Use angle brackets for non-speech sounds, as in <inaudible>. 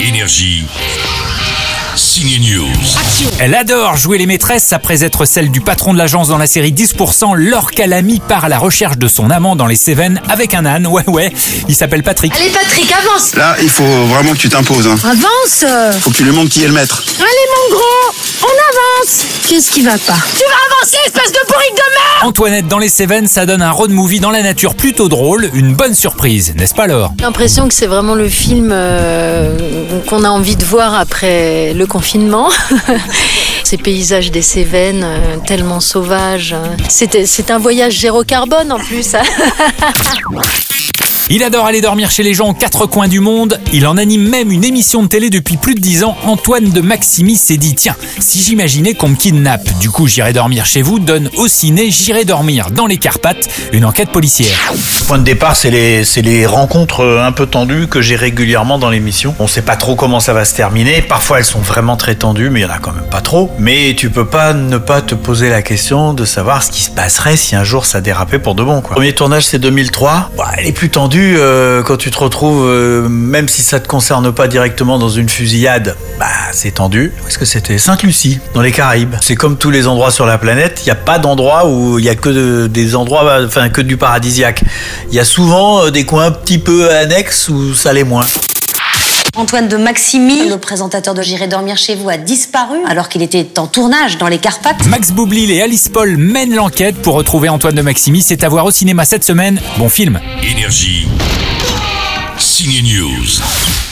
Énergie. Signe News. Elle adore jouer les maîtresses après être celle du patron de l'agence dans la série 10%. Laure Calamy part à la recherche de son amant dans les Cévennes avec un âne. Ouais, ouais. Il s'appelle Patrick. Allez Patrick, avance Là, il faut vraiment que tu t'imposes. Hein. Avance Faut que tu lui montres qui est le maître. Allez mon gros, on avance Qu'est-ce qui va pas? Tu vas avancer, espèce de bourrique de merde Antoinette dans les Cévennes, ça donne un road movie dans la nature plutôt drôle. Une bonne surprise, n'est-ce pas Laure? J'ai l'impression que c'est vraiment le film euh, qu'on a envie de voir après le confinement. <laughs> Ces paysages des Cévennes, euh, tellement sauvages. hein. C'est c'est un voyage zéro carbone en plus. <laughs> Il adore aller dormir chez les gens aux quatre coins du monde. Il en anime même une émission de télé depuis plus de 10 ans. Antoine de Maximi s'est dit Tiens, si j'imaginais qu'on me kidnappe, du coup j'irai dormir chez vous, donne au ciné J'irai dormir dans les Carpates, une enquête policière. Point de départ, c'est les, rencontres euh, un peu tendues que j'ai régulièrement dans l'émission. On sait pas trop comment ça va se terminer. Parfois, elles sont vraiment très tendues, mais il y en a quand même pas trop. Mais tu peux pas ne pas te poser la question de savoir ce qui se passerait si un jour ça dérapait pour de bon. Premier tournage, c'est 2003. Bah, elle est plus tendue euh, quand tu te retrouves, euh, même si ça te concerne pas directement dans une fusillade. Bah, c'est tendu. Où est-ce que c'était? Sainte-Lucie, dans les Caraïbes. C'est comme tous les endroits sur la planète. Il n'y a pas d'endroit où il y a que de- des endroits, enfin que du paradisiaque. Il y a souvent euh, des coins un petit peu annexes où ça l'est moins. Antoine de Maximi, le présentateur de J'irai dormir chez vous, a disparu alors qu'il était en tournage dans les Carpates. Max Boublil et Alice Paul mènent l'enquête pour retrouver Antoine de Maximi. C'est à voir au cinéma cette semaine. Bon film. Énergie. Signe News.